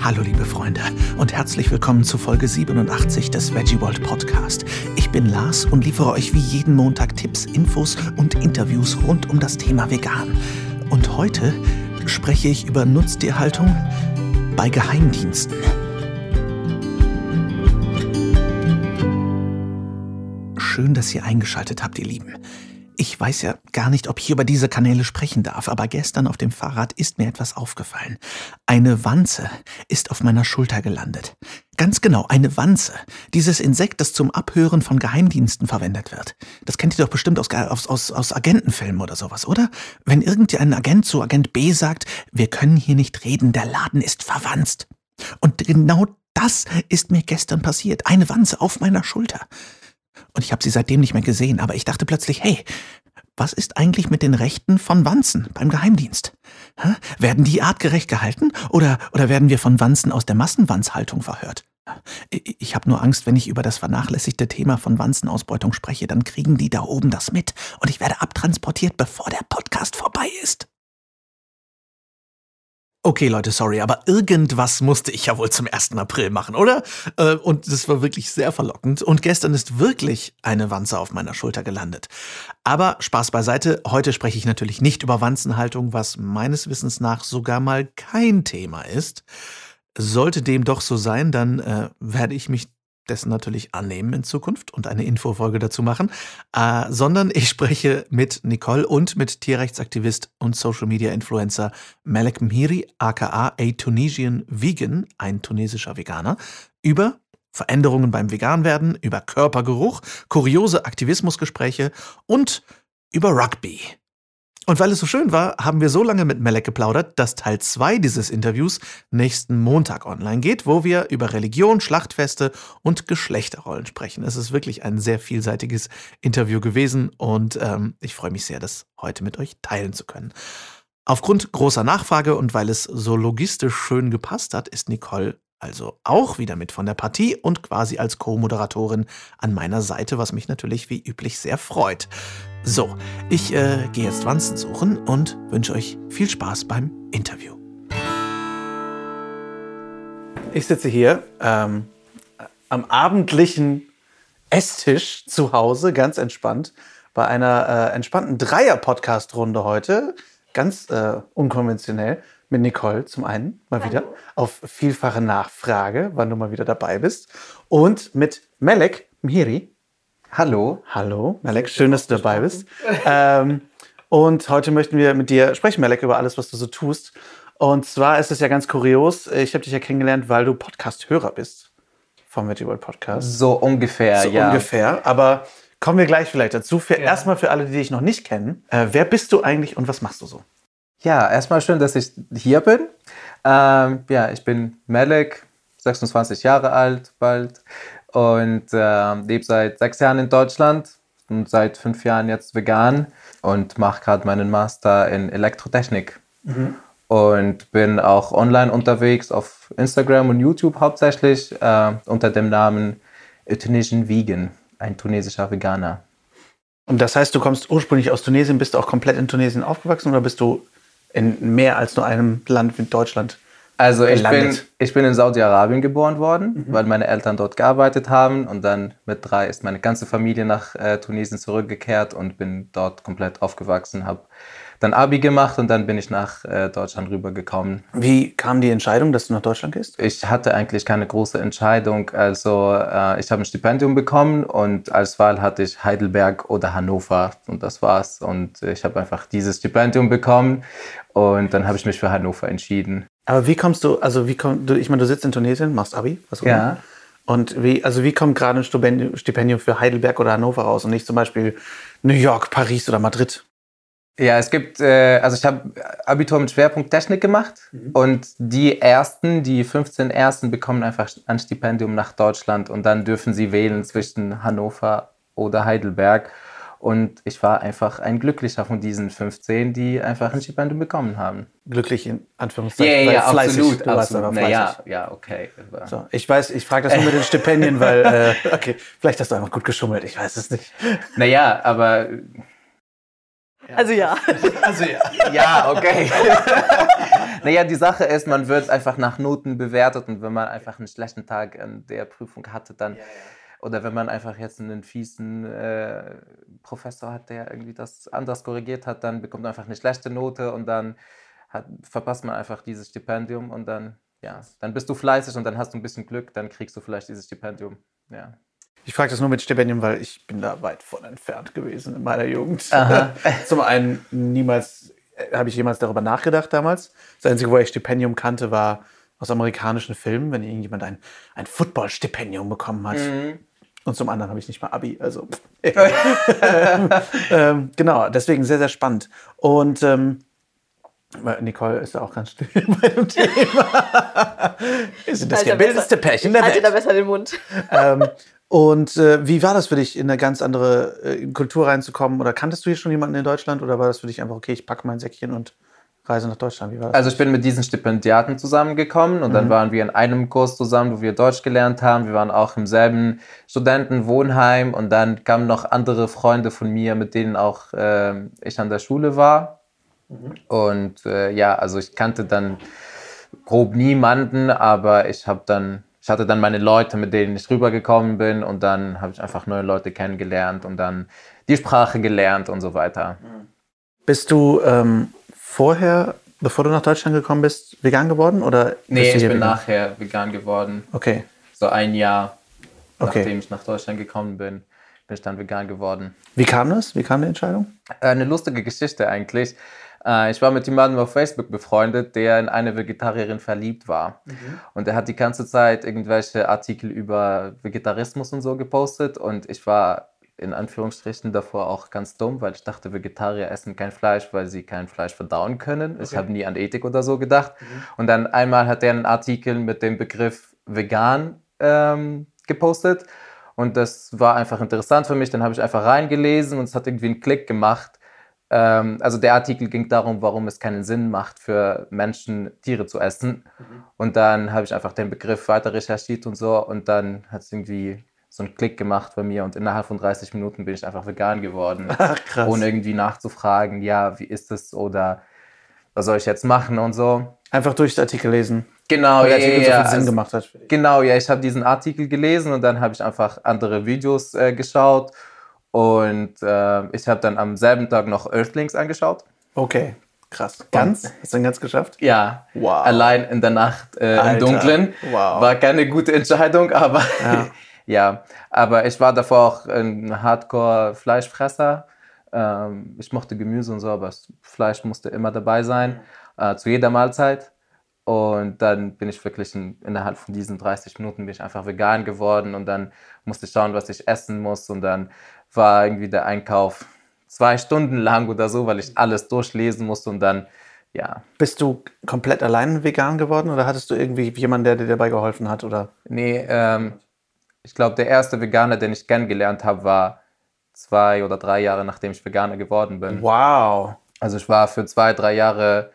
Hallo liebe Freunde und herzlich willkommen zu Folge 87 des Veggie World Podcast. Ich bin Lars und liefere euch wie jeden Montag Tipps, Infos und Interviews rund um das Thema Vegan. Und heute spreche ich über Nutztierhaltung bei Geheimdiensten. Schön, dass ihr eingeschaltet habt, ihr Lieben. Ich weiß ja gar nicht, ob ich über diese Kanäle sprechen darf, aber gestern auf dem Fahrrad ist mir etwas aufgefallen. Eine Wanze ist auf meiner Schulter gelandet. Ganz genau, eine Wanze. Dieses Insekt, das zum Abhören von Geheimdiensten verwendet wird. Das kennt ihr doch bestimmt aus, aus, aus, Agentenfilmen oder sowas, oder? Wenn irgendein Agent zu Agent B sagt, wir können hier nicht reden, der Laden ist verwanzt. Und genau das ist mir gestern passiert. Eine Wanze auf meiner Schulter. Und ich habe sie seitdem nicht mehr gesehen, aber ich dachte plötzlich, hey, was ist eigentlich mit den Rechten von Wanzen beim Geheimdienst? Hä? Werden die artgerecht gehalten oder, oder werden wir von Wanzen aus der Massenwanzhaltung verhört? Ich habe nur Angst, wenn ich über das vernachlässigte Thema von Wanzenausbeutung spreche, dann kriegen die da oben das mit und ich werde abtransportiert, bevor der Podcast vorbei ist. Okay, Leute, sorry, aber irgendwas musste ich ja wohl zum 1. April machen, oder? Äh, und das war wirklich sehr verlockend. Und gestern ist wirklich eine Wanze auf meiner Schulter gelandet. Aber Spaß beiseite, heute spreche ich natürlich nicht über Wanzenhaltung, was meines Wissens nach sogar mal kein Thema ist. Sollte dem doch so sein, dann äh, werde ich mich dessen natürlich annehmen in Zukunft und eine Infofolge dazu machen, äh, sondern ich spreche mit Nicole und mit Tierrechtsaktivist und Social Media Influencer Malek Mhiri, aka A Tunisian Vegan, ein tunesischer Veganer, über Veränderungen beim Veganwerden, über Körpergeruch, kuriose Aktivismusgespräche und über Rugby. Und weil es so schön war, haben wir so lange mit Melek geplaudert, dass Teil 2 dieses Interviews nächsten Montag online geht, wo wir über Religion, Schlachtfeste und Geschlechterrollen sprechen. Es ist wirklich ein sehr vielseitiges Interview gewesen und ähm, ich freue mich sehr, das heute mit euch teilen zu können. Aufgrund großer Nachfrage und weil es so logistisch schön gepasst hat, ist Nicole also auch wieder mit von der Partie und quasi als Co-Moderatorin an meiner Seite, was mich natürlich wie üblich sehr freut. So, ich äh, gehe jetzt Wanzen suchen und wünsche euch viel Spaß beim Interview. Ich sitze hier ähm, am abendlichen Esstisch zu Hause, ganz entspannt, bei einer äh, entspannten Dreier-Podcast-Runde heute. Ganz äh, unkonventionell mit Nicole zum einen, mal Hallo. wieder, auf vielfache Nachfrage, wann du mal wieder dabei bist. Und mit Melek Mhiri. Hallo. Hallo, Melek, schön, dass du dabei bist. ähm, und heute möchten wir mit dir sprechen, Melek, über alles, was du so tust. Und zwar ist es ja ganz kurios, ich habe dich ja kennengelernt, weil du Podcast-Hörer bist vom World Podcast. So ungefähr, so ja. ungefähr, aber kommen wir gleich vielleicht dazu. Für, ja. Erstmal für alle, die dich noch nicht kennen, äh, wer bist du eigentlich und was machst du so? Ja, erstmal schön, dass ich hier bin. Ähm, ja, ich bin Melek, 26 Jahre alt bald und äh, lebe seit sechs Jahren in Deutschland und seit fünf Jahren jetzt vegan und mache gerade meinen Master in Elektrotechnik. Mhm. Und bin auch online unterwegs auf Instagram und YouTube hauptsächlich äh, unter dem Namen Tunisian Vegan, ein tunesischer Veganer. Und das heißt, du kommst ursprünglich aus Tunesien, bist du auch komplett in Tunesien aufgewachsen oder bist du in mehr als nur einem Land wie Deutschland also ich bin, ich bin in Saudi-Arabien geboren worden, mhm. weil meine Eltern dort gearbeitet haben und dann mit drei ist meine ganze Familie nach äh, Tunesien zurückgekehrt und bin dort komplett aufgewachsen, habe dann Abi gemacht und dann bin ich nach äh, Deutschland rübergekommen. Wie kam die Entscheidung, dass du nach Deutschland gehst? Ich hatte eigentlich keine große Entscheidung. Also äh, ich habe ein Stipendium bekommen und als Wahl hatte ich Heidelberg oder Hannover und das war's. Und ich habe einfach dieses Stipendium bekommen und dann habe ich mich für Hannover entschieden. Aber wie kommst du, also wie kommst du, ich meine, du sitzt in Tunesien, machst Abi, was auch immer. Ja. Und wie, also wie kommt gerade ein Stipendium für Heidelberg oder Hannover raus und nicht zum Beispiel New York, Paris oder Madrid? Ja, es gibt, äh, also ich habe Abitur mit Schwerpunkt Technik gemacht mhm. und die ersten, die 15 ersten bekommen einfach ein Stipendium nach Deutschland und dann dürfen sie wählen zwischen Hannover oder Heidelberg. Und ich war einfach ein Glücklicher von diesen 15, die einfach ein Stipendium bekommen haben. Glücklich in Anführungszeichen. Ja, ja, ja absolut. Du absolut. aber fleißig. Ja, ja, okay. So, ich weiß, ich frage das nur mit den Stipendien, weil, äh, okay, vielleicht hast du einfach gut geschummelt, ich weiß es nicht. Naja, aber also ja. Also ja. Ja, okay. naja, die Sache ist, man wird einfach nach Noten bewertet und wenn man einfach einen schlechten Tag an der Prüfung hatte, dann. Ja, ja. Oder wenn man einfach jetzt einen fiesen äh, Professor hat, der irgendwie das anders korrigiert hat, dann bekommt man einfach eine schlechte Note und dann hat, verpasst man einfach dieses Stipendium und dann, ja, dann bist du fleißig und dann hast du ein bisschen Glück, dann kriegst du vielleicht dieses Stipendium. Ja. Ich frage das nur mit Stipendium, weil ich bin da weit von entfernt gewesen in meiner Jugend. Zum einen niemals äh, habe ich jemals darüber nachgedacht damals. Das Einzige, wo ich Stipendium kannte, war aus amerikanischen Filmen, wenn irgendjemand ein, ein Football-Stipendium bekommen hat. Mhm. Und zum anderen habe ich nicht mal Abi. Also ähm, genau, deswegen sehr, sehr spannend. Und ähm, Nicole ist da auch ganz still bei dem Thema. ist das gebildetste Pärchen der Welt. Halte da besser den Mund. ähm, und äh, wie war das für dich, in eine ganz andere äh, Kultur reinzukommen? Oder kanntest du hier schon jemanden in Deutschland? Oder war das für dich einfach, okay, ich packe mein Säckchen und reise nach Deutschland? Wie war das? Also ich bin mit diesen Stipendiaten zusammengekommen und mhm. dann waren wir in einem Kurs zusammen, wo wir Deutsch gelernt haben. Wir waren auch im selben Studentenwohnheim und dann kamen noch andere Freunde von mir, mit denen auch äh, ich an der Schule war. Mhm. Und äh, ja, also ich kannte dann grob niemanden, aber ich habe dann ich hatte dann meine Leute, mit denen ich rübergekommen bin und dann habe ich einfach neue Leute kennengelernt und dann die Sprache gelernt und so weiter. Bist du ähm, vorher, bevor du nach Deutschland gekommen bist, vegan geworden? Oder nee, ich bin vegan? nachher vegan geworden. Okay. So ein Jahr, okay. nachdem ich nach Deutschland gekommen bin, bin ich dann vegan geworden. Wie kam das? Wie kam die Entscheidung? Äh, eine lustige Geschichte eigentlich. Äh, ich war mit jemandem auf Facebook befreundet, der in eine Vegetarierin verliebt war. Mhm. Und er hat die ganze Zeit irgendwelche Artikel über Vegetarismus und so gepostet. Und ich war in Anführungsstrichen davor auch ganz dumm, weil ich dachte, Vegetarier essen kein Fleisch, weil sie kein Fleisch verdauen können. Okay. Ich habe nie an Ethik oder so gedacht. Mhm. Und dann einmal hat er einen Artikel mit dem Begriff vegan ähm, gepostet. Und das war einfach interessant für mich. Dann habe ich einfach reingelesen und es hat irgendwie einen Klick gemacht. Ähm, also der Artikel ging darum, warum es keinen Sinn macht für Menschen, Tiere zu essen. Mhm. Und dann habe ich einfach den Begriff weiter recherchiert und so. Und dann hat es irgendwie so einen Klick gemacht bei mir und innerhalb von 30 Minuten bin ich einfach vegan geworden. Ach, krass. Ohne irgendwie nachzufragen, ja, wie ist es oder was soll ich jetzt machen und so. Einfach durch den Artikel lesen. Genau, Weil der Artikel ja, so viel Sinn also, gemacht hat. Genau, ja, ich habe diesen Artikel gelesen und dann habe ich einfach andere Videos äh, geschaut und äh, ich habe dann am selben Tag noch Earthlings angeschaut. Okay, krass. Ganz? Hast du den ganz geschafft? Ja. Wow. Allein in der Nacht äh, im Dunkeln. Wow. War keine gute Entscheidung, aber ja. ja. Aber ich war davor auch ein Hardcore-Fleischfresser. Ähm, ich mochte Gemüse und so, aber das Fleisch musste immer dabei sein, äh, zu jeder Mahlzeit. Und dann bin ich wirklich in, innerhalb von diesen 30 Minuten bin ich einfach vegan geworden und dann musste ich schauen, was ich essen muss und dann war irgendwie der Einkauf zwei Stunden lang oder so, weil ich alles durchlesen musste und dann, ja. Bist du komplett allein vegan geworden oder hattest du irgendwie jemanden, der dir dabei geholfen hat? Oder? Nee, ähm, ich glaube, der erste Veganer, den ich kennengelernt habe, war zwei oder drei Jahre, nachdem ich Veganer geworden bin. Wow. Also ich war für zwei, drei Jahre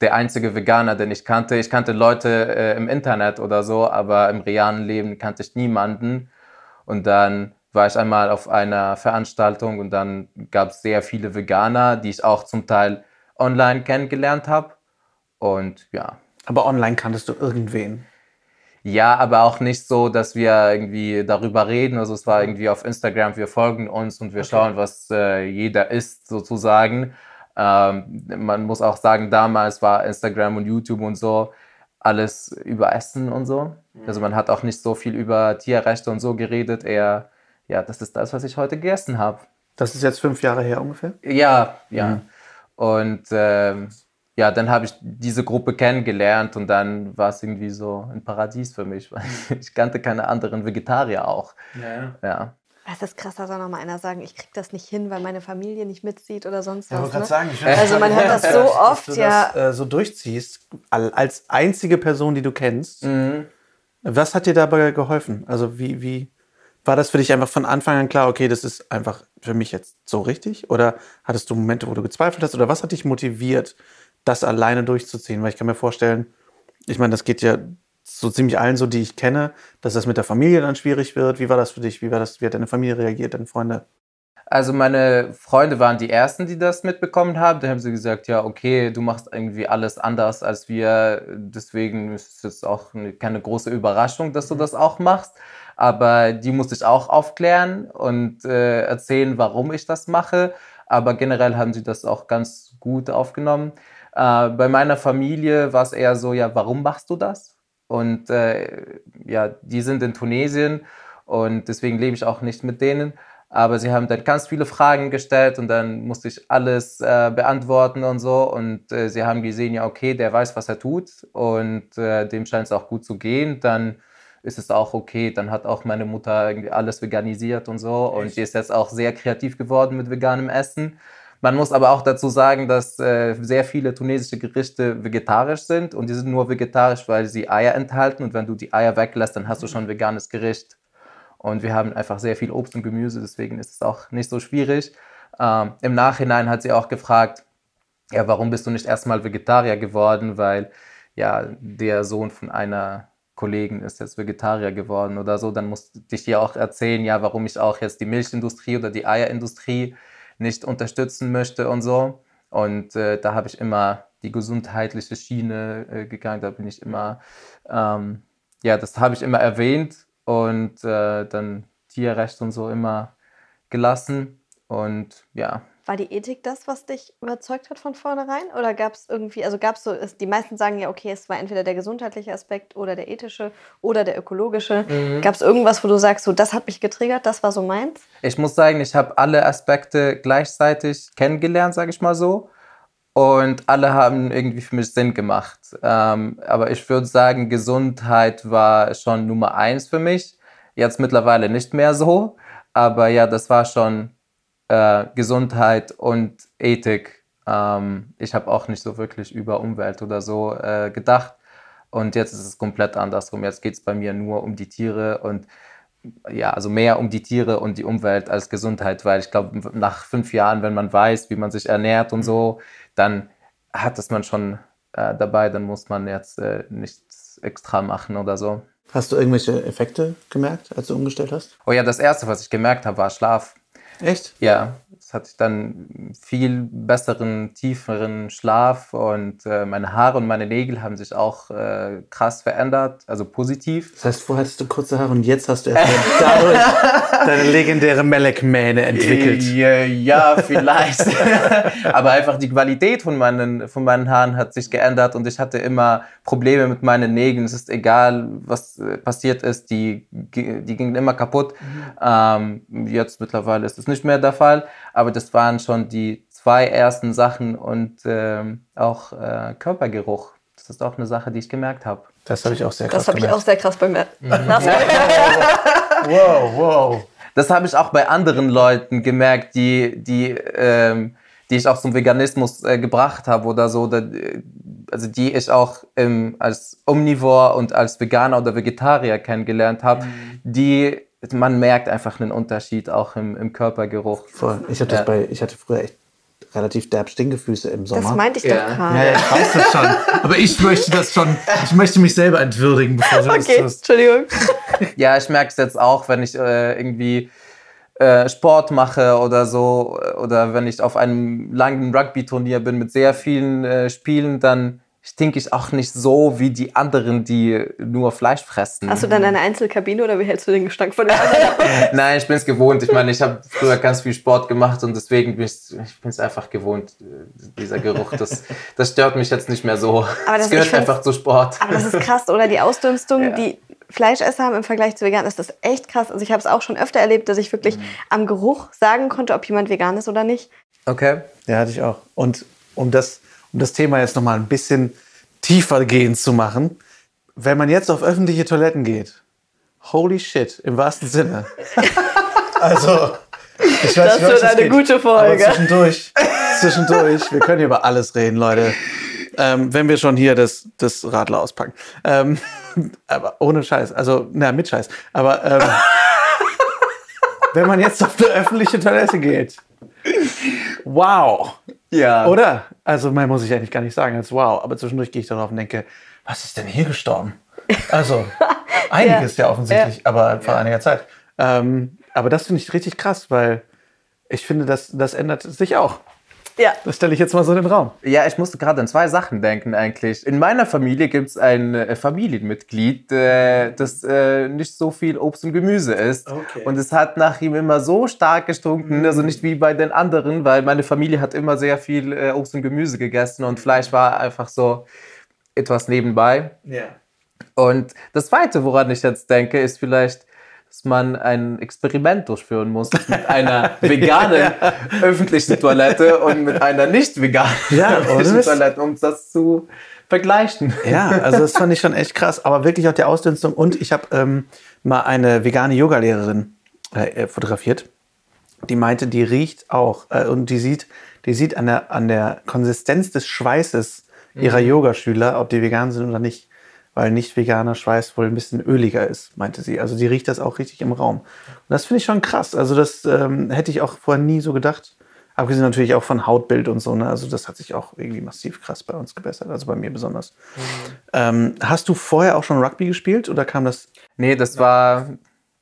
der einzige Veganer, den ich kannte. Ich kannte Leute äh, im Internet oder so, aber im realen Leben kannte ich niemanden. Und dann war ich einmal auf einer Veranstaltung und dann gab es sehr viele Veganer, die ich auch zum Teil online kennengelernt habe. Und ja. Aber online kanntest du irgendwen? Ja, aber auch nicht so, dass wir irgendwie darüber reden. Also es war irgendwie auf Instagram, wir folgen uns und wir okay. schauen, was äh, jeder isst sozusagen. Ähm, man muss auch sagen, damals war Instagram und YouTube und so alles über Essen und so. Also man hat auch nicht so viel über Tierrechte und so geredet, eher ja, das ist das, was ich heute gegessen habe. Das ist jetzt fünf Jahre her ungefähr? Ja, ja. Mhm. Und ähm, ja, dann habe ich diese Gruppe kennengelernt und dann war es irgendwie so ein Paradies für mich, weil ich kannte keine anderen Vegetarier auch. Ja. ja. Das ist krass, da soll noch mal einer sagen, ich kriege das nicht hin, weil meine Familie nicht mitzieht oder sonst ja, was. Ne? Sagen, also man hört das so oft, dass du ja. Das, äh, so durchziehst, als einzige Person, die du kennst. Mhm. Was hat dir dabei geholfen? Also wie, wie, war das für dich einfach von Anfang an klar, okay, das ist einfach für mich jetzt so richtig? Oder hattest du Momente, wo du gezweifelt hast? Oder was hat dich motiviert, das alleine durchzuziehen? Weil ich kann mir vorstellen, ich meine, das geht ja so ziemlich allen so, die ich kenne, dass das mit der Familie dann schwierig wird. Wie war das für dich? Wie war das? Wie hat deine Familie reagiert, deine Freunde? Also meine Freunde waren die Ersten, die das mitbekommen haben. Da haben sie gesagt, ja, okay, du machst irgendwie alles anders als wir. Deswegen ist es jetzt auch keine große Überraschung, dass du das auch machst. Aber die musste ich auch aufklären und äh, erzählen, warum ich das mache. Aber generell haben sie das auch ganz gut aufgenommen. Äh, bei meiner Familie war es eher so, ja, warum machst du das? Und äh, ja, die sind in Tunesien und deswegen lebe ich auch nicht mit denen. Aber sie haben dann ganz viele Fragen gestellt und dann musste ich alles äh, beantworten und so. Und äh, sie haben gesehen, ja, okay, der weiß, was er tut und äh, dem scheint es auch gut zu gehen. Dann ist es auch okay. Dann hat auch meine Mutter irgendwie alles veganisiert und so. Echt? Und die ist jetzt auch sehr kreativ geworden mit veganem Essen. Man muss aber auch dazu sagen, dass äh, sehr viele tunesische Gerichte vegetarisch sind und die sind nur vegetarisch, weil sie Eier enthalten und wenn du die Eier weglässt, dann hast du schon ein veganes Gericht. Und wir haben einfach sehr viel Obst und Gemüse, deswegen ist es auch nicht so schwierig. Ähm, Im Nachhinein hat sie auch gefragt, ja, warum bist du nicht erstmal Vegetarier geworden? Weil ja, der Sohn von einer Kollegin ist jetzt Vegetarier geworden oder so. Dann musste ich ihr auch erzählen, ja, warum ich auch jetzt die Milchindustrie oder die Eierindustrie nicht unterstützen möchte und so. Und äh, da habe ich immer die gesundheitliche Schiene äh, gegangen. Da bin ich immer, ähm, ja, das habe ich immer erwähnt und äh, dann Tierrecht und so immer gelassen. Und ja. War die Ethik das, was dich überzeugt hat von vornherein? Oder gab es irgendwie, also gab es so, die meisten sagen ja, okay, es war entweder der gesundheitliche Aspekt oder der ethische oder der ökologische. Mhm. Gab es irgendwas, wo du sagst, so das hat mich getriggert, das war so meins? Ich muss sagen, ich habe alle Aspekte gleichzeitig kennengelernt, sage ich mal so. Und alle haben irgendwie für mich Sinn gemacht. Ähm, aber ich würde sagen, Gesundheit war schon Nummer eins für mich. Jetzt mittlerweile nicht mehr so. Aber ja, das war schon äh, Gesundheit und Ethik. Ähm, ich habe auch nicht so wirklich über Umwelt oder so äh, gedacht. Und jetzt ist es komplett andersrum. Jetzt geht es bei mir nur um die Tiere und ja, also mehr um die Tiere und die Umwelt als Gesundheit, weil ich glaube, nach fünf Jahren, wenn man weiß, wie man sich ernährt und so, dann hat es man schon äh, dabei, dann muss man jetzt äh, nichts extra machen oder so. Hast du irgendwelche Effekte gemerkt, als du umgestellt hast? Oh ja, das erste, was ich gemerkt habe, war Schlaf. Echt? Ja, es hatte ich dann viel besseren, tieferen Schlaf und äh, meine Haare und meine Nägel haben sich auch äh, krass verändert, also positiv. Das heißt, vorher hattest du kurze Haare und jetzt hast du erst dadurch deine legendäre Melek-Mähne entwickelt. Ja, ja vielleicht. Aber einfach die Qualität von meinen, von meinen Haaren hat sich geändert und ich hatte immer Probleme mit meinen Nägeln. Es ist egal, was äh, passiert ist, die, die gingen immer kaputt. Mhm. Ähm, jetzt mittlerweile ist es nicht mehr der Fall aber das waren schon die zwei ersten Sachen und ähm, auch äh, Körpergeruch. Das ist auch eine Sache, die ich gemerkt habe. Das habe ich auch sehr krass Das habe ich auch sehr krass bemerkt. Mhm. wow, wow. Das habe ich auch bei anderen Leuten gemerkt, die, die, ähm, die ich auch zum Veganismus äh, gebracht habe oder so. Oder, also die ich auch ähm, als Omnivore und als Veganer oder Vegetarier kennengelernt habe, mhm. die man merkt einfach einen Unterschied auch im, im Körpergeruch. Voll. Ich, hatte ja. bei, ich hatte früher echt relativ derb Stinkefüße im Sommer. Das meinte ich ja. doch gerade. Ja, ja, ich weiß das schon. Aber ich möchte das schon, ich möchte mich selber entwürdigen, bevor du okay, das tust. Entschuldigung. Ja, ich merke es jetzt auch, wenn ich äh, irgendwie äh, Sport mache oder so, oder wenn ich auf einem langen Rugby-Turnier bin mit sehr vielen äh, Spielen, dann stinke ich auch nicht so wie die anderen, die nur Fleisch fressen. Hast du dann eine Einzelkabine oder wie hältst du den Gestank von der anderen? Nein, ich bin es gewohnt. Ich meine, ich habe früher ganz viel Sport gemacht und deswegen bin ich es einfach gewohnt, dieser Geruch. Das, das stört mich jetzt nicht mehr so. Aber das, das gehört einfach zu Sport. Aber das ist krass, oder? Die Ausdünstung, ja. die Fleischesser haben im Vergleich zu Veganen, ist das echt krass. Also ich habe es auch schon öfter erlebt, dass ich wirklich mhm. am Geruch sagen konnte, ob jemand vegan ist oder nicht. Okay. Ja, hatte ich auch. Und um das um das Thema jetzt noch mal ein bisschen tiefer gehen zu machen, wenn man jetzt auf öffentliche Toiletten geht, holy shit, im wahrsten Sinne. also, ich weiß das nicht, wird eine geht, gute Folge. zwischendurch, zwischendurch, wir können hier über alles reden, Leute. Ähm, wenn wir schon hier das, das Radler auspacken. Ähm, aber ohne Scheiß, also, na, mit Scheiß. Aber ähm, wenn man jetzt auf eine öffentliche Toilette geht, wow, ja. Oder? Also, mehr muss ich eigentlich gar nicht sagen als wow. Aber zwischendurch gehe ich darauf und denke, was ist denn hier gestorben? Also, einiges ja, ja offensichtlich, ja. aber vor einiger Zeit. Ähm, aber das finde ich richtig krass, weil Ich finde, das, das ändert sich auch. Ja. Das stelle ich jetzt mal so in den Raum. Ja, ich musste gerade an zwei Sachen denken eigentlich. In meiner Familie gibt es ein äh, Familienmitglied, äh, das äh, nicht so viel Obst und Gemüse isst. Okay. Und es hat nach ihm immer so stark gestunken, also nicht wie bei den anderen, weil meine Familie hat immer sehr viel äh, Obst und Gemüse gegessen und Fleisch war einfach so etwas nebenbei. Ja. Und das Zweite, woran ich jetzt denke, ist vielleicht, dass man ein Experiment durchführen muss mit einer veganen öffentlichen Toilette und mit einer nicht veganen Ja, öffentlichen? Toilette, um das zu vergleichen. Ja, also das fand ich schon echt krass. Aber wirklich auch die Ausdünstung. Und ich habe ähm, mal eine vegane Yogalehrerin äh, äh, fotografiert. Die meinte, die riecht auch äh, und die sieht, die sieht an der, an der Konsistenz des Schweißes ihrer Yogaschüler, ob die vegan sind oder nicht. Weil nicht veganer Schweiß wohl ein bisschen öliger ist, meinte sie. Also die riecht das auch richtig im Raum. Und das finde ich schon krass. Also das ähm, hätte ich auch vorher nie so gedacht. Abgesehen natürlich auch von Hautbild und so. Ne? Also das hat sich auch irgendwie massiv krass bei uns gebessert. Also bei mir besonders. Ähm, hast du vorher auch schon Rugby gespielt oder kam das? Nee, das war,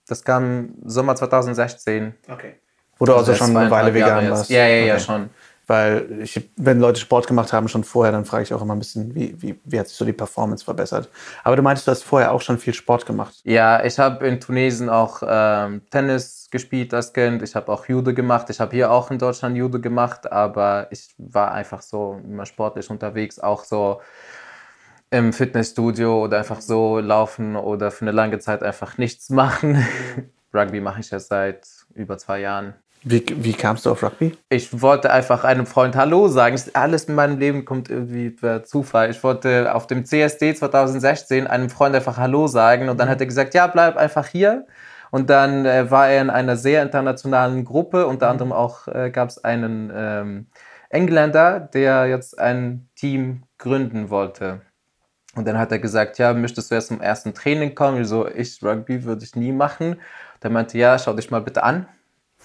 das kam Sommer 2016. Okay. Du also Das schon eine Weile vegan warst? Ja, ja, ja, Okay. schon. Weil ich, wenn Leute Sport gemacht haben schon vorher, dann frage ich auch immer ein bisschen, wie, wie, wie hat sich so die Performance verbessert. Aber du meintest, du hast vorher auch schon viel Sport gemacht. Ja, ich habe in Tunesien auch ähm, Tennis gespielt als Kind. Ich habe auch Judo gemacht. Ich habe hier auch in Deutschland Judo gemacht, aber ich war einfach so immer sportlich unterwegs, auch so im Fitnessstudio oder einfach so laufen oder für eine lange Zeit einfach nichts machen. Rugby mache ich jetzt seit über zwei Jahren. Wie, wie kamst du auf Rugby? Ich wollte einfach einem Freund Hallo sagen. Alles in meinem Leben kommt irgendwie per Zufall. Ich wollte auf dem CSD 2016 einem Freund einfach Hallo sagen und dann hat er gesagt, ja, bleib einfach hier. Und dann äh, war er in einer sehr internationalen Gruppe. Unter anderem auch äh, gab es einen ähm, Engländer, der jetzt ein Team gründen wollte. Und dann hat er gesagt, ja, möchtest du erst zum ersten Training kommen? Ich so, ich Rugby würde ich nie machen. Der meinte, ja, schau dich mal bitte an.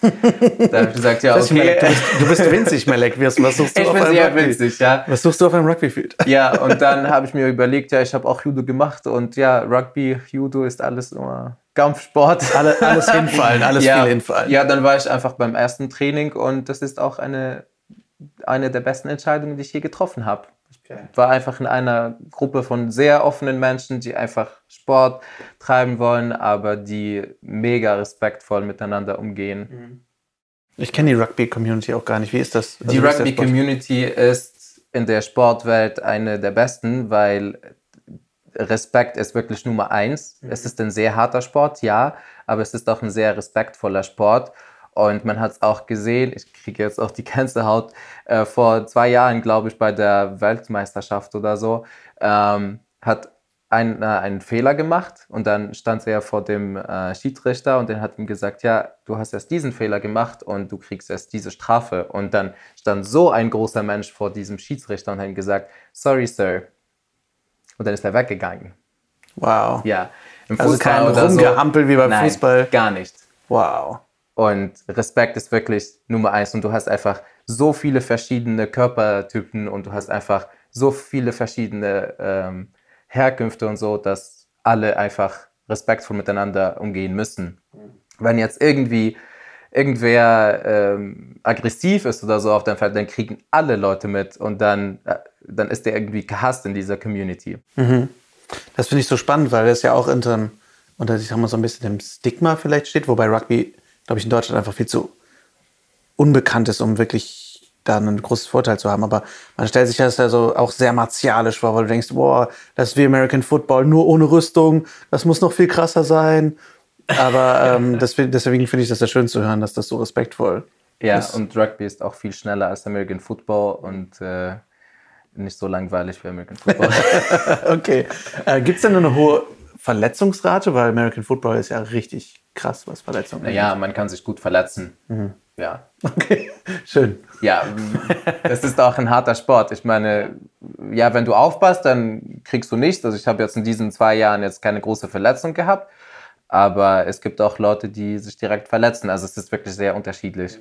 Da habe ich gesagt, ja, okay. Du, bist, du bist winzig, Melek. Was suchst du Ich auf bin einem sehr Rugby? witzig, ja. Was suchst du auf einem Rugby-Field? Ja, und dann habe ich mir überlegt, ja, ich habe auch Judo gemacht und ja, Rugby, Judo ist alles nur Kampfsport. Alle, alles hinfallen, alles ja, viel hinfallen. Ja, dann war ich einfach beim ersten Training und das ist auch eine, eine der besten Entscheidungen, die ich je getroffen habe. Ich war einfach in einer Gruppe von sehr offenen Menschen, die einfach Sport treiben wollen, aber die mega respektvoll miteinander umgehen. Ich kenne die Rugby-Community auch gar nicht. Wie ist das? Die Also, Sport? Rugby-Community ist in der Sportwelt eine der besten, weil Respekt ist wirklich Nummer eins. Es ist ein sehr harter Sport, ja, aber es ist auch ein sehr respektvoller Sport. Und man hat es auch gesehen, ich kriege jetzt auch die Gänsehaut, äh, vor zwei Jahren, glaube ich, bei der Weltmeisterschaft oder so, ähm, hat ein, äh, einen Fehler gemacht und dann stand er vor dem äh, Schiedsrichter und der hat ihm gesagt, ja, du hast erst diesen Fehler gemacht und du kriegst erst diese Strafe. Und dann stand so ein großer Mensch vor diesem Schiedsrichter und hat ihm gesagt, sorry, Sir. Und dann ist er weggegangen. Wow. Ja, im Also kein oder so. Rumgehampel wie beim Nein, Fußball. gar nicht. Wow. Und Respekt ist wirklich Nummer eins. Und du hast einfach so viele verschiedene Körpertypen und du hast einfach so viele verschiedene ähm, Herkünfte und so, dass alle einfach respektvoll miteinander umgehen müssen. Wenn jetzt irgendwie irgendwer ähm, aggressiv ist oder so auf dem Feld, dann kriegen alle Leute mit und dann, äh, dann ist der irgendwie gehasst in dieser Community. Das finde ich so spannend, weil das ja auch unter, unter ich sag mal, so ein bisschen dem Stigma vielleicht steht, wobei Rugby, glaube ich, in Deutschland einfach viel zu unbekannt ist, um wirklich da einen großen Vorteil zu haben. Aber man stellt sich das ja so auch sehr martialisch vor, weil du denkst, boah, das ist wie American Football, nur ohne Rüstung, das muss noch viel krasser sein. Aber ähm, deswegen, deswegen finde ich das sehr schön zu hören, dass das so respektvoll Ja, ist. und Rugby ist auch viel schneller als American Football und äh, nicht so langweilig wie American Football. Okay. Äh, Gibt es denn eine hohe Verletzungsrate? Weil American Football ist ja richtig krass, was Verletzungen angeht. ja, man kann sich gut verletzen. Ja. Okay, schön. Ja, es ist auch ein harter Sport. Ich meine, ja, wenn du aufpasst, dann kriegst du nichts. Also ich habe jetzt in diesen zwei Jahren jetzt keine große Verletzung gehabt, aber es gibt auch Leute, die sich direkt verletzen. Also es ist wirklich sehr unterschiedlich.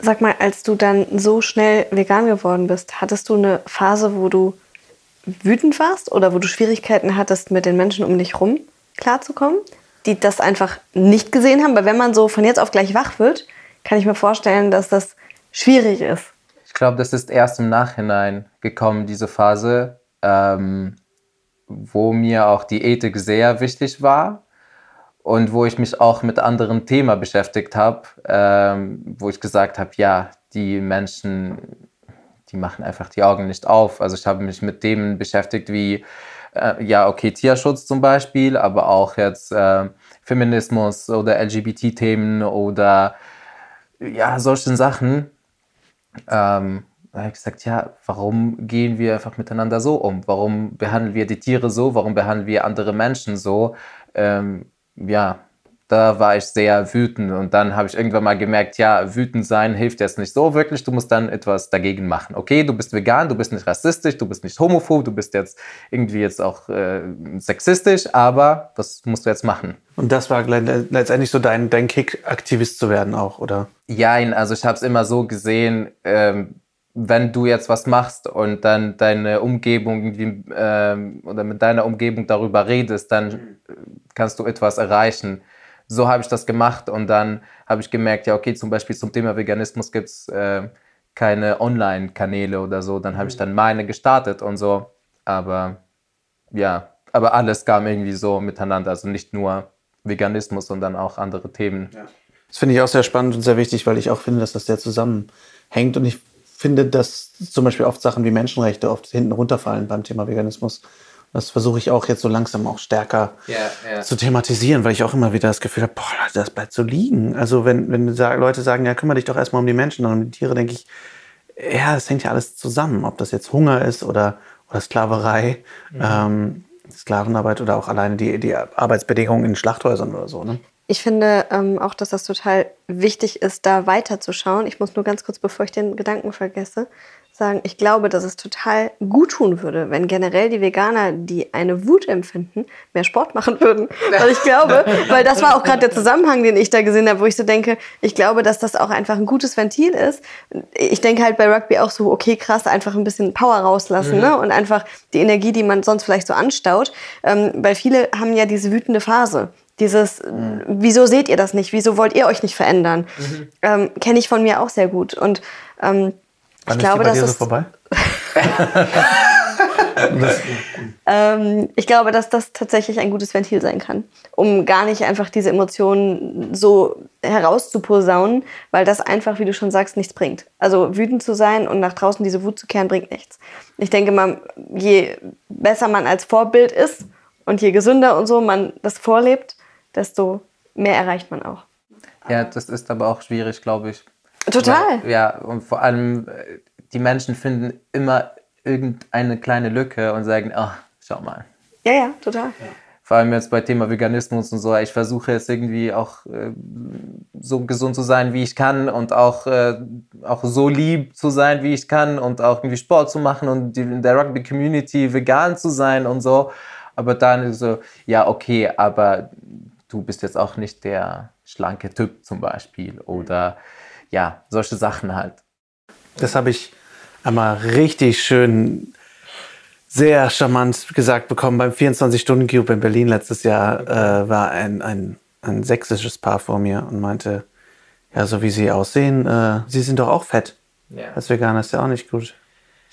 Sag mal, als du dann so schnell vegan geworden bist, hattest du eine Phase, wo du wütend warst oder wo du Schwierigkeiten hattest, mit den Menschen um dich rum klarzukommen, die das einfach nicht gesehen haben? Weil wenn man so von jetzt auf gleich wach wird, kann ich mir vorstellen, dass das schwierig ist. Ich glaube, das ist erst im Nachhinein gekommen, diese Phase, ähm, wo mir auch die Ethik sehr wichtig war und wo ich mich auch mit anderen Themen beschäftigt habe, ähm, wo ich gesagt habe, ja, die Menschen, die machen einfach die Augen nicht auf. Also ich habe mich mit Themen beschäftigt wie, äh, ja, okay, Tierschutz zum Beispiel, aber auch jetzt äh, Feminismus oder LGBT-Themen oder ja, solchen Sachen. Ähm, da habe ich gesagt, ja, warum gehen wir einfach miteinander so um? Warum behandeln wir die Tiere so? Warum behandeln wir andere Menschen so? Ähm, ja, da war ich sehr wütend und dann habe ich irgendwann mal gemerkt, ja, wütend sein hilft jetzt nicht so wirklich, du musst dann etwas dagegen machen. Okay, du bist vegan, du bist nicht rassistisch, du bist nicht homophob, du bist jetzt irgendwie jetzt auch äh, sexistisch, aber was musst du jetzt machen? Und das war letztendlich so dein, dein Kick, Aktivist zu werden auch, oder? Ja, also ich habe es immer so gesehen, ähm, wenn du jetzt was machst und dann deine Umgebung ähm, oder mit deiner Umgebung darüber redest, dann kannst du etwas erreichen. So habe ich das gemacht und dann habe ich gemerkt, ja, okay, zum Beispiel zum Thema Veganismus gibt es äh, keine Online-Kanäle oder so. Dann habe ich dann meine gestartet und so. Aber ja, aber alles kam irgendwie so miteinander. Also nicht nur Veganismus, sondern auch andere Themen. Ja. Das finde ich auch sehr spannend und sehr wichtig, weil ich auch finde, dass das sehr zusammenhängt. Und ich finde, dass zum Beispiel oft Sachen wie Menschenrechte oft hinten runterfallen beim Thema Veganismus. Das versuche ich auch jetzt so langsam auch stärker yeah, yeah. zu thematisieren, weil ich auch immer wieder das Gefühl habe, boah, das bleibt so liegen. Also wenn, wenn Leute sagen, ja, kümmere dich doch erstmal um die Menschen und um die Tiere, denke ich, ja, das hängt ja alles zusammen. Ob das jetzt Hunger ist oder, oder Sklaverei, mhm. ähm, Sklavenarbeit oder auch alleine die, die Arbeitsbedingungen in Schlachthäusern oder so. Ne? Ich finde ähm, auch, dass das total wichtig ist, da weiterzuschauen. Ich muss nur ganz kurz, bevor ich den Gedanken vergesse, sagen, ich glaube, dass es total gut tun würde, wenn generell die Veganer, die eine Wut empfinden, mehr Sport machen würden. Weil ich glaube, weil das war auch gerade der Zusammenhang, den ich da gesehen habe, wo ich so denke, ich glaube, dass das auch einfach ein gutes Ventil ist. Ich denke halt bei Rugby auch so, okay, krass, einfach ein bisschen Power rauslassen mhm. ne? und einfach die Energie, die man sonst vielleicht so anstaut. Ähm, weil viele haben ja diese wütende Phase. Dieses, mhm. wieso seht ihr das nicht? Wieso wollt ihr euch nicht verändern? Mhm. Ähm, Kenne ich von mir auch sehr gut. Und ähm, ich glaube, dass das so vorbei? ähm, ich glaube, dass das tatsächlich ein gutes Ventil sein kann, um gar nicht einfach diese Emotionen so herauszuposaunen, weil das einfach, wie du schon sagst, nichts bringt. Also wütend zu sein und nach draußen diese Wut zu kehren, bringt nichts. Ich denke mal, je besser man als Vorbild ist und je gesünder und so man das vorlebt, desto mehr erreicht man auch. Ja, das ist aber auch schwierig, glaube ich. Total. Weil, ja, und vor allem, äh, die Menschen finden immer irgendeine kleine Lücke und sagen, ach, schau mal. Ja, ja, total. Vor allem jetzt bei Thema Veganismus und so. Ich versuche jetzt irgendwie auch äh, so gesund zu sein, wie ich kann und auch, äh, auch so lieb zu sein, wie ich kann und auch irgendwie Sport zu machen und in der Rugby-Community vegan zu sein und so. Aber dann so, ja, okay, aber du bist jetzt auch nicht der schlanke Typ zum Beispiel oder ja, solche Sachen halt. Das habe ich einmal richtig schön, sehr charmant gesagt bekommen beim 24-Stunden-Cube in Berlin letztes Jahr. Äh, war ein, ein, ein sächsisches Paar vor mir und meinte, ja, so wie sie aussehen, äh, sie sind doch auch fett. Ja. Als Veganer ist ja auch nicht gut.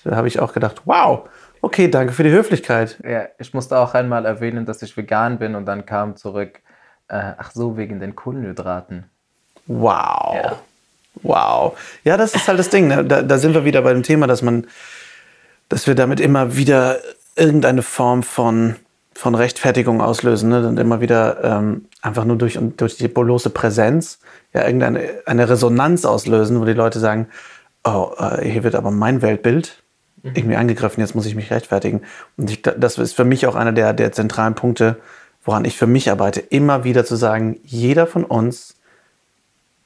Da habe ich auch gedacht, wow, okay, danke für die Höflichkeit. Ja, ich musste auch einmal erwähnen, dass ich vegan bin und dann kam zurück, äh, ach so, wegen den Kohlenhydraten. Wow. Ja. Wow. Ja, das ist halt das Ding. Ne? Da, da, sind wir wieder bei dem Thema, dass man, dass wir damit immer wieder irgendeine Form von, von Rechtfertigung auslösen. Ne? Und immer wieder ähm, einfach nur durch, durch die bloße Präsenz ja irgendeine eine Resonanz auslösen, wo die Leute sagen, oh, äh, hier wird aber mein Weltbild mhm. irgendwie angegriffen, jetzt muss ich mich rechtfertigen. Und ich, das ist für mich auch einer der, der zentralen Punkte, woran ich für mich arbeite, immer wieder zu sagen, jeder von uns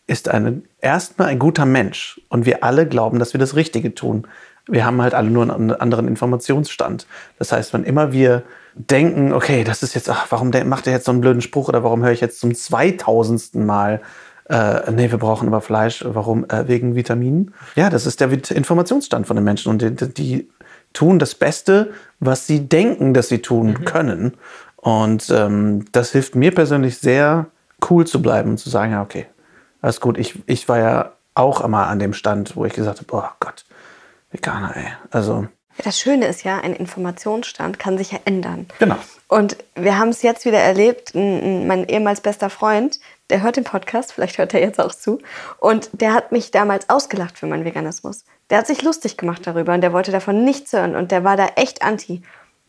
ist eine, erstmal ein guter Mensch und wir alle glauben, dass wir das Richtige tun. Wir haben halt alle nur einen anderen Informationsstand. Das heißt, wenn immer wir denken, okay, das ist jetzt, ach, warum macht er jetzt so einen blöden Spruch oder warum höre ich jetzt zum zweitausendsten Mal, äh, nee, wir brauchen aber Fleisch, warum? Äh, wegen Vitaminen. Ja, das ist der Informationsstand von den Menschen und die, die tun das Beste, was sie denken, dass sie tun mhm. können. Und ähm, das hilft mir persönlich sehr, cool zu bleiben und zu sagen, ja, okay, Alles gut. Ich, ich war ja auch immer an dem Stand, wo ich gesagt habe, oh Gott, Veganer, ey. Also. Das Schöne ist ja, ein Informationsstand kann sich ja ändern. Genau. Und wir haben es jetzt wieder erlebt, mein ehemals bester Freund, der hört den Podcast, vielleicht hört er jetzt auch zu, und der hat mich damals ausgelacht für meinen Veganismus. Der hat sich lustig gemacht darüber und der wollte davon nichts hören und der war da echt anti.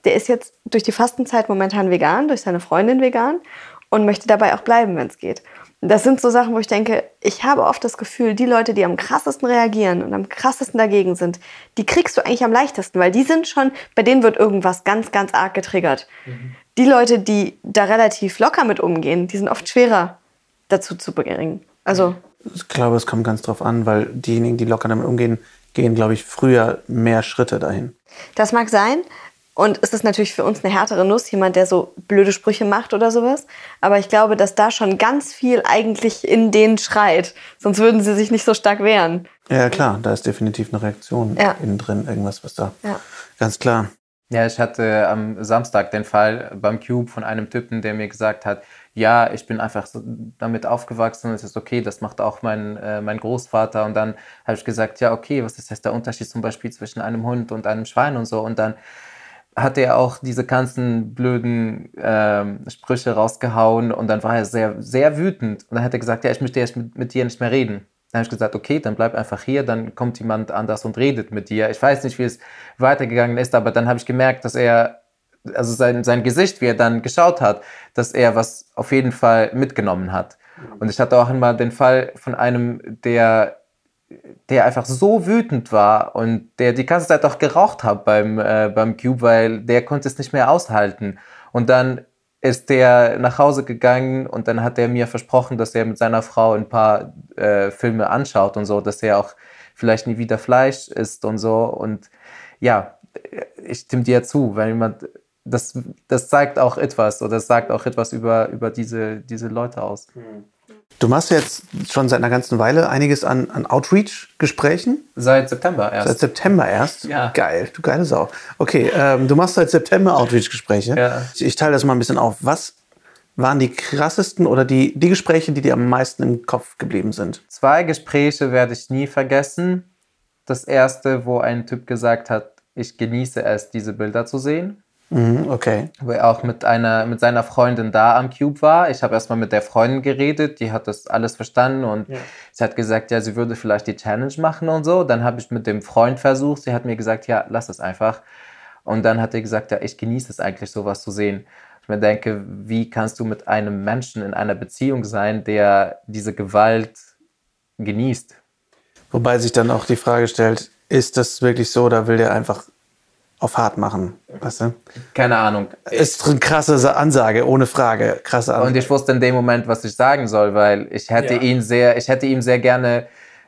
Der ist jetzt durch die Fastenzeit momentan vegan, durch seine Freundin vegan und möchte dabei auch bleiben, wenn es geht. Das sind so Sachen, wo ich denke, ich habe oft das Gefühl, die Leute, die am krassesten reagieren und am krassesten dagegen sind, die kriegst du eigentlich am leichtesten, weil die sind schon, bei denen wird irgendwas ganz, ganz arg getriggert. Mhm. Die Leute, die da relativ locker mit umgehen, die sind oft schwerer dazu zu bringen. Also. Ich glaube, es kommt ganz drauf an, weil diejenigen, die locker damit umgehen, gehen, glaube ich, früher mehr Schritte dahin. Das mag sein, und es ist natürlich für uns eine härtere Nuss, jemand, der so blöde Sprüche macht oder sowas. Aber ich glaube, dass da schon ganz viel eigentlich in denen schreit. Sonst würden sie sich nicht so stark wehren. Ja, klar, da ist definitiv eine Reaktion ja. innen drin, irgendwas, was da. Ja. Ganz klar. Ja, ich hatte am Samstag den Fall beim Cube von einem Typen, der mir gesagt hat, ja, ich bin einfach so damit aufgewachsen und es ist okay, das macht auch mein, äh, mein Großvater. Und dann habe ich gesagt, ja, okay, was ist jetzt der Unterschied zum Beispiel zwischen einem Hund und einem Schwein und so? Und dann hat er auch diese ganzen blöden ähm, Sprüche rausgehauen und dann war er sehr, sehr wütend. Und dann hat er gesagt, ja, ich möchte jetzt mit, mit dir nicht mehr reden. Dann habe ich gesagt, okay, dann bleib einfach hier, dann kommt jemand anders und redet mit dir. Ich weiß nicht, wie es weitergegangen ist, aber dann habe ich gemerkt, dass er, also sein, sein Gesicht, wie er dann geschaut hat, dass er was auf jeden Fall mitgenommen hat. Und ich hatte auch einmal den Fall von einem, der der einfach so wütend war und der die ganze Zeit auch geraucht hat beim, äh, beim Cube, weil der konnte es nicht mehr aushalten. Und dann ist der nach Hause gegangen und dann hat er mir versprochen, dass er mit seiner Frau ein paar äh, Filme anschaut und so, dass er auch vielleicht nie wieder Fleisch isst und so. Und ja, ich stimme dir zu, weil jemand, das, das zeigt auch etwas oder das sagt auch etwas über, über diese, diese Leute aus. Mhm. Du machst jetzt schon seit einer ganzen Weile einiges an, an Outreach-Gesprächen. Seit September erst. Seit September erst? Ja. Geil, du geile Sau. Okay, ähm, du machst seit September Outreach-Gespräche. Ja. Ich, ich teile das mal ein bisschen auf. Was waren die krassesten oder die, die Gespräche, die dir am meisten im Kopf geblieben sind? Zwei Gespräche werde ich nie vergessen. Das erste, wo ein Typ gesagt hat, ich genieße es, diese Bilder zu sehen. Mhm, okay. Wo er auch mit, einer, mit seiner Freundin da am Cube war. Ich habe erstmal mit der Freundin geredet, die hat das alles verstanden und ja. sie hat gesagt, ja, sie würde vielleicht die Challenge machen und so. Dann habe ich mit dem Freund versucht, sie hat mir gesagt, ja, lass es einfach. Und dann hat er gesagt, ja, ich genieße es eigentlich, sowas zu sehen. Ich mir denke, wie kannst du mit einem Menschen in einer Beziehung sein, der diese Gewalt genießt? Wobei sich dann auch die Frage stellt, ist das wirklich so oder will der einfach auf hart machen. Weißt du? Keine Ahnung. Ist eine krasse Ansage, ohne Frage. Krasse Ansage. Und ich wusste in dem Moment, was ich sagen soll, weil ich hätte ja. ihn sehr, ich hätte ihm sehr gerne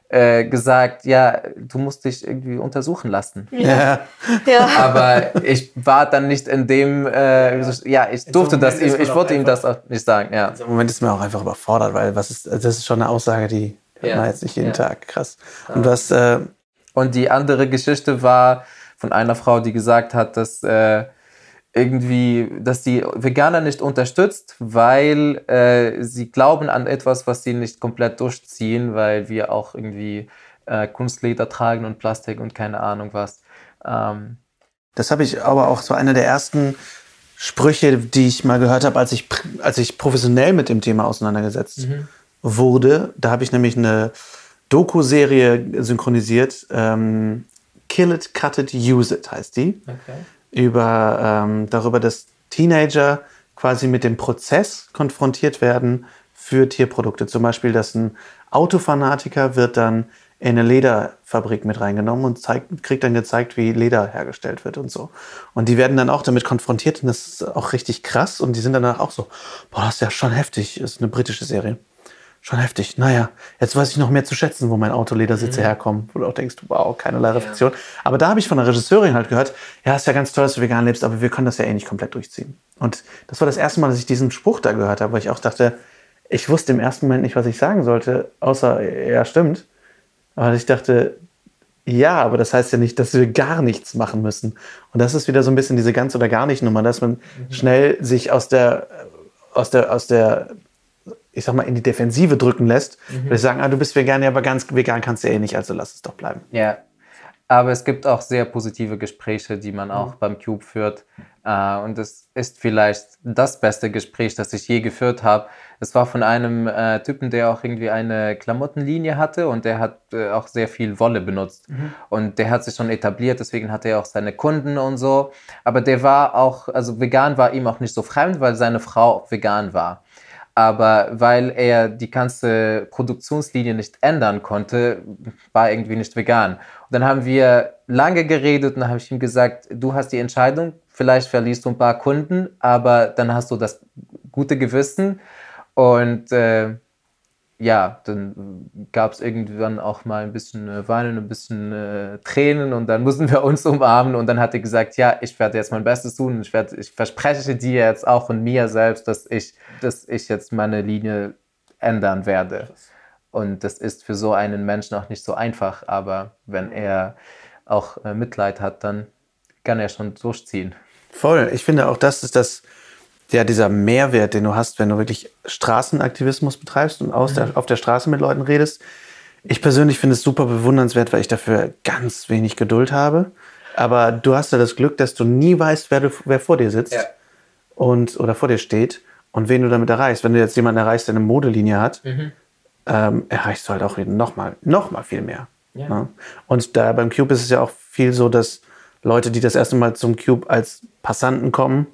äh, gesagt, ja, du musst dich irgendwie untersuchen lassen. Ja. ja. Aber ich war dann nicht in dem, äh, ja, ich durfte das, ihm, ich wollte ihm das auch nicht sagen. Ja. Im Moment ist man auch einfach überfordert, weil was ist, das ist schon eine Aussage, die hört man jetzt nicht jeden Tag. Krass. Und was. Äh, und die andere Geschichte war, von einer Frau, die gesagt hat, dass äh, irgendwie, dass die Veganer nicht unterstützt, weil äh, sie glauben an etwas, was sie nicht komplett durchziehen, weil wir auch irgendwie äh, Kunstleder tragen und Plastik und keine Ahnung was. Ähm. Das habe ich aber auch so einer der ersten Sprüche, die ich mal gehört habe, als ich, als ich professionell mit dem Thema auseinandergesetzt mhm. wurde. Da habe ich nämlich eine Doku-Serie synchronisiert, ähm, Kill It, Cut It, Use It heißt die. Okay. Über, ähm, darüber, dass Teenager quasi mit dem Prozess konfrontiert werden für Tierprodukte. Zum Beispiel, dass ein Autofanatiker wird dann in eine Lederfabrik mit reingenommen und zeigt, kriegt dann gezeigt, wie Leder hergestellt wird und so. Und die werden dann auch damit konfrontiert und das ist auch richtig krass und die sind danach auch so, boah, das ist ja schon heftig, das ist eine britische Serie schon heftig. Naja, jetzt weiß ich noch mehr zu schätzen, wo mein Autoledersitze mhm. herkommen. Wo du auch denkst, wow, keinerlei Reflexion. Ja. Aber da habe ich von der Regisseurin halt gehört, ja, ist ja ganz toll, dass du vegan lebst, aber wir können das ja eh nicht komplett durchziehen. Und das war das erste Mal, dass ich diesen Spruch da gehört habe, weil ich auch dachte, ich wusste im ersten Moment nicht, was ich sagen sollte, außer, ja, stimmt. Aber ich dachte, ja, aber das heißt ja nicht, dass wir gar nichts machen müssen. Und das ist wieder so ein bisschen diese ganz oder gar nicht Nummer, dass man mhm. schnell sich aus der, aus der, aus der ich sag mal, in die Defensive drücken lässt, mhm. würde ich sagen, ah, du bist vegan, ja, aber ganz vegan kannst du ja eh nicht, also lass es doch bleiben. Ja, aber es gibt auch sehr positive Gespräche, die man auch mhm. beim Cube führt. Äh, und es ist vielleicht das beste Gespräch, das ich je geführt habe. Es war von einem äh, Typen, der auch irgendwie eine Klamottenlinie hatte und der hat äh, auch sehr viel Wolle benutzt. Mhm. Und der hat sich schon etabliert, deswegen hatte er auch seine Kunden und so. Aber der war auch, also vegan war ihm auch nicht so fremd, weil seine Frau vegan war aber weil er die ganze Produktionslinie nicht ändern konnte, war irgendwie nicht vegan. Und dann haben wir lange geredet und dann habe ich ihm gesagt, du hast die Entscheidung, vielleicht verlierst du ein paar Kunden, aber dann hast du das gute Gewissen und äh, ja, dann gab es irgendwann auch mal ein bisschen äh, Weinen, ein bisschen äh, Tränen und dann mussten wir uns umarmen und dann hat er gesagt, ja, ich werde jetzt mein Bestes tun und ich, werd, ich verspreche dir jetzt auch und mir selbst, dass ich, dass ich jetzt meine Linie ändern werde. Und das ist für so einen Menschen auch nicht so einfach, aber wenn er auch äh, Mitleid hat, dann kann er schon durchziehen. Voll. Ich finde auch, das ist das ja, dieser Mehrwert, den du hast, wenn du wirklich Straßenaktivismus betreibst und aus mhm. der, auf der Straße mit Leuten redest. Ich persönlich finde es super bewundernswert, weil ich dafür ganz wenig Geduld habe. Aber du hast ja das Glück, dass du nie weißt, wer, du, wer vor dir sitzt ja. und, oder vor dir steht und wen du damit erreichst. Wenn du jetzt jemanden erreichst, der eine Modelinie hat, mhm. ähm, erreichst du halt auch nochmal noch mal viel mehr. Ja. Ja. Und da beim Cube ist es ja auch viel so, dass Leute, die das erste Mal zum Cube als Passanten kommen,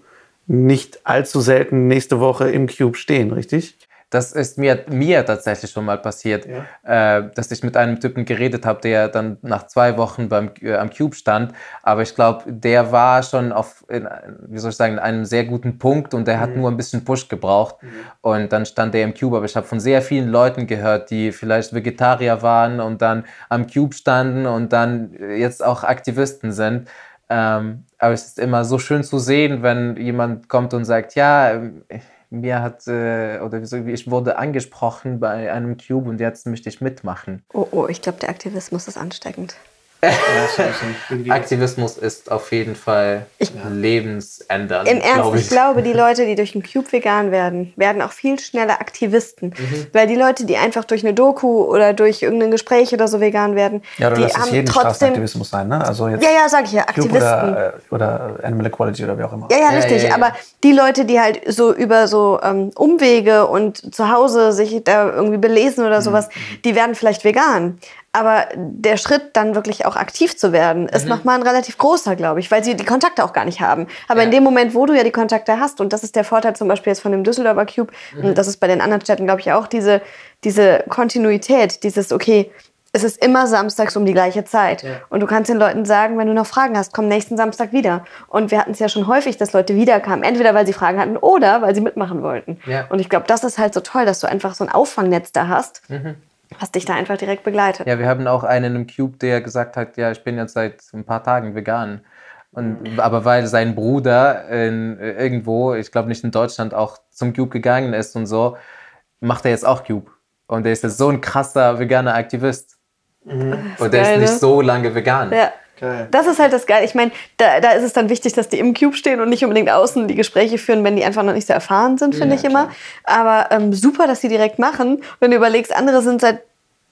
nicht allzu selten nächste Woche im Cube stehen, richtig? Das ist mir, mir tatsächlich schon mal passiert, ja. äh, dass ich mit einem Typen geredet habe, der dann nach zwei Wochen beim, äh, am Cube stand. Aber ich glaube, der war schon auf, in, wie soll ich sagen, in einem sehr guten Punkt und der mhm. hat nur ein bisschen Push gebraucht. Mhm. Und dann stand der im Cube. Aber ich habe von sehr vielen Leuten gehört, die vielleicht Vegetarier waren und dann am Cube standen und dann jetzt auch Aktivisten sind. Ähm, aber es ist immer so schön zu sehen, wenn jemand kommt und sagt, ja, ähm, mir hat, äh, oder ich wurde angesprochen bei einem Cube und jetzt möchte ich mitmachen. Oh, oh, ich glaube, der Aktivismus ist ansteckend. Aktivismus ist auf jeden Fall ich, lebensändernd. Im Ernst, ich. ich. glaube, die Leute, die durch den Cube vegan werden, werden auch viel schneller Aktivisten. Mhm. Weil die Leute, die einfach durch eine Doku oder durch irgendein Gespräch oder so vegan werden, ja, die haben jeden trotzdem Aktivismus sein, ne? Also jetzt ja, ja, sag ich ja, Aktivisten oder, äh, oder, Animal Equality oder wie auch immer. Ja, ja, richtig. Ja, ja, Aber die Leute, die halt so über so ähm, Umwege und zu Hause sich da irgendwie belesen oder mhm. sowas, die werden vielleicht vegan. Aber der Schritt, dann wirklich auch aktiv zu werden, ist mhm. nochmal ein relativ großer, glaube ich, weil sie die Kontakte auch gar nicht haben. Aber ja. in dem Moment, wo du ja die Kontakte hast, und das ist der Vorteil zum Beispiel jetzt von dem Düsseldorfer Cube, mhm. und das ist bei den anderen Städten, glaube ich, auch diese, diese Kontinuität, dieses, okay, es ist immer samstags um die gleiche Zeit. Ja. Und du kannst den Leuten sagen, wenn du noch Fragen hast, komm nächsten Samstag wieder. Und wir hatten es ja schon häufig, dass Leute wiederkamen, entweder weil sie Fragen hatten oder weil sie mitmachen wollten. Ja. Und ich glaube, das ist halt so toll, dass du einfach so ein Auffangnetz da hast. Mhm was dich da einfach direkt begleitet. Ja, wir haben auch einen im Cube, der gesagt hat, ja, ich bin jetzt seit ein paar Tagen vegan. Und, aber weil sein Bruder in, irgendwo, ich glaube nicht in Deutschland, auch zum Cube gegangen ist und so, macht er jetzt auch Cube. Und er ist jetzt so ein krasser veganer Aktivist. Mhm. Und der ist nicht ne? so lange vegan. Ja. Geil. Das ist halt das Geile. Ich meine, da, da ist es dann wichtig, dass die im Cube stehen und nicht unbedingt außen die Gespräche führen, wenn die einfach noch nicht so erfahren sind, finde ja, ich immer. Aber ähm, super, dass sie direkt machen. Wenn du überlegst, andere sind seit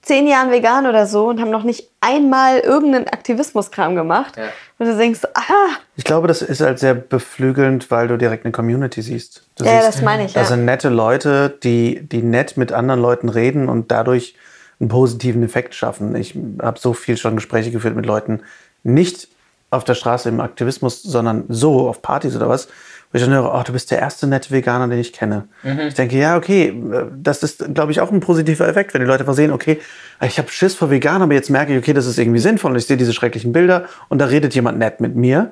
zehn Jahren vegan oder so und haben noch nicht einmal irgendeinen Aktivismuskram gemacht. Ja. Und du denkst, aha. Ich glaube, das ist halt sehr beflügelnd, weil du direkt eine Community siehst. Du ja, siehst, das meine ich. Da ja. sind nette Leute, die, die nett mit anderen Leuten reden und dadurch einen positiven Effekt schaffen. Ich habe so viel schon Gespräche geführt mit Leuten, nicht auf der Straße im Aktivismus, sondern so auf Partys oder was, wo ich dann höre, oh, du bist der erste nette Veganer, den ich kenne. Mhm. Ich denke, ja, okay, das ist, glaube ich, auch ein positiver Effekt, wenn die Leute einfach sehen, okay, ich habe Schiss vor Veganern, aber jetzt merke ich, okay, das ist irgendwie sinnvoll und ich sehe diese schrecklichen Bilder und da redet jemand nett mit mir.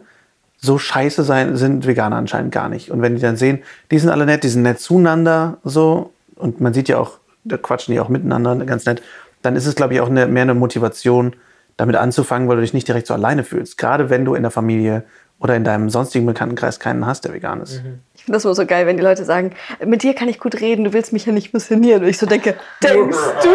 So scheiße sein, sind Veganer anscheinend gar nicht. Und wenn die dann sehen, die sind alle nett, die sind nett zueinander, so, und man sieht ja auch, da quatschen die auch miteinander ganz nett, dann ist es, glaube ich, auch eine, mehr eine Motivation, damit anzufangen, weil du dich nicht direkt so alleine fühlst. Gerade wenn du in der Familie oder in deinem sonstigen Bekanntenkreis keinen hast, der vegan ist. Mhm. Ich finde das immer so geil, wenn die Leute sagen, mit dir kann ich gut reden, du willst mich ja nicht missionieren. Und ich so denke, denkst du?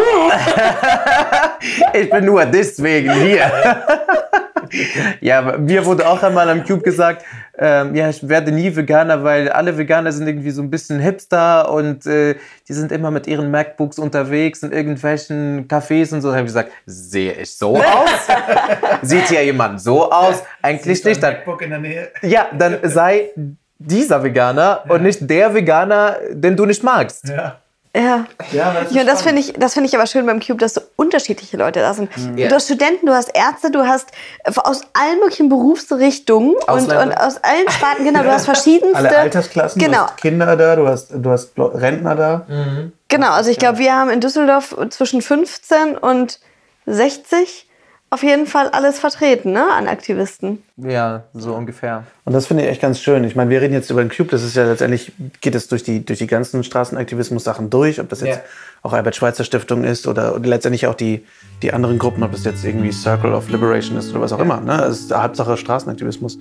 ich bin nur deswegen hier. ja, mir wurde auch einmal am Cube gesagt, ähm, ja, ich werde nie Veganer, weil alle Veganer sind irgendwie so ein bisschen Hipster und äh, die sind immer mit ihren MacBooks unterwegs in irgendwelchen Cafés und so. Da habe ich gesagt, sehe ich so aus? Sieht ja jemand so aus? Eigentlich nicht. Dann, MacBook in der Nähe? ja, dann sei dieser Veganer und nicht der Veganer, den du nicht magst. Ja. Ja. Ja, das Ja, das finde ich, das finde ich aber schön beim Cube, dass so unterschiedliche Leute da sind. Ja. Du hast Studenten, du hast Ärzte, du hast äh, aus allen möglichen Berufsrichtungen und, Ausländer. und aus allen Sparten, genau, du hast verschiedenste. Alle Altersklassen, du Genau, hast Kinder da, du hast, du hast Rentner da. genau. Also ich glaube, wir haben in Düsseldorf zwischen 15 und 60 auf jeden Fall alles vertreten, ne, an Aktivisten. Ja, so ungefähr. Und das finde ich echt ganz schön. Ich meine, wir reden jetzt über den Cube, das ist ja letztendlich, geht es durch die, durch die ganzen Straßenaktivismus-Sachen durch, ob das jetzt Ja. auch Albert-Schweitzer-Stiftung ist oder, letztendlich auch die, die anderen Gruppen, ob das jetzt irgendwie Circle of Liberation ist oder was auch immer. Ne? Es ist Hauptsache Straßenaktivismus.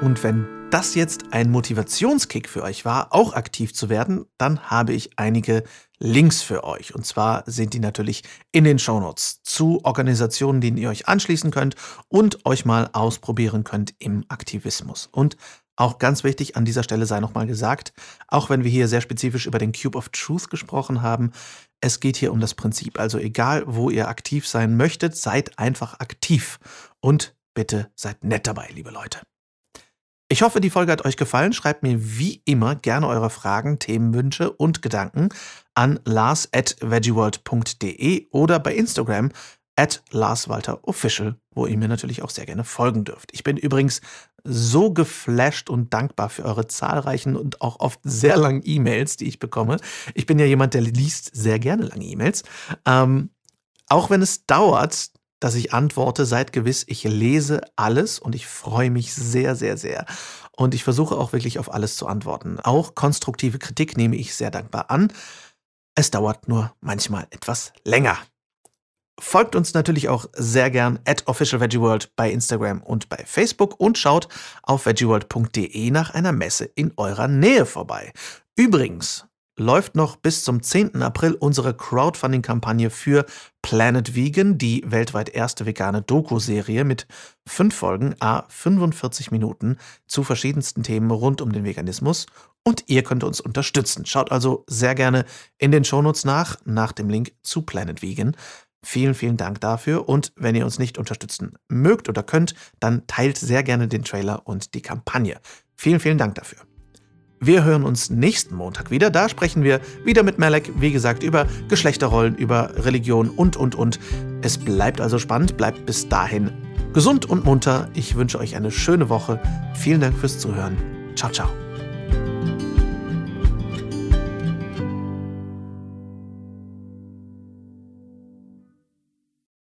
Und wenn das jetzt ein Motivationskick für euch war, auch aktiv zu werden, dann habe ich einige Links für euch. Und zwar sind die natürlich in den Shownotes zu Organisationen, denen ihr euch anschließen könnt und euch mal ausprobieren könnt im Aktivismus. Und auch ganz wichtig, an dieser Stelle sei nochmal gesagt, auch wenn wir hier sehr spezifisch über den Cube of Truth gesprochen haben, es geht hier um das Prinzip. Also egal, wo ihr aktiv sein möchtet, seid einfach aktiv. Und bitte seid nett dabei, liebe Leute. Ich hoffe, die Folge hat euch gefallen. Schreibt mir wie immer gerne eure Fragen, Themenwünsche und Gedanken an lars.veggieworld.de oder bei Instagram at larswalterofficial, wo ihr mir natürlich auch sehr gerne folgen dürft. Ich bin übrigens so geflasht und dankbar für eure zahlreichen und auch oft sehr langen E-Mails, die ich bekomme. Ich bin ja jemand, der liest sehr gerne lange E-Mails. Ähm, auch wenn es dauert, dass ich antworte, seid gewiss, ich lese alles und ich freue mich sehr, sehr, sehr. Und ich versuche auch wirklich auf alles zu antworten. Auch konstruktive Kritik nehme ich sehr dankbar an. Es dauert nur manchmal etwas länger. Folgt uns natürlich auch sehr gern at officialveggieworld bei Instagram und bei Facebook und schaut auf veggieworld.de nach einer Messe in eurer Nähe vorbei. Übrigens läuft noch bis zum 10. April unsere Crowdfunding-Kampagne für Planet Vegan, die weltweit erste vegane Doku-Serie mit fünf Folgen, a 45 Minuten zu verschiedensten Themen rund um den Veganismus. Und ihr könnt uns unterstützen. Schaut also sehr gerne in den Shownotes nach, nach dem Link zu Planet Vegan. Vielen, vielen Dank dafür. Und wenn ihr uns nicht unterstützen mögt oder könnt, dann teilt sehr gerne den Trailer und die Kampagne. Vielen, vielen Dank dafür. Wir hören uns nächsten Montag wieder. Da sprechen wir wieder mit Malek, wie gesagt, über Geschlechterrollen, über Religion und, und, und. Es bleibt also spannend. Bleibt bis dahin gesund und munter. Ich wünsche euch eine schöne Woche. Vielen Dank fürs Zuhören. Ciao, ciao.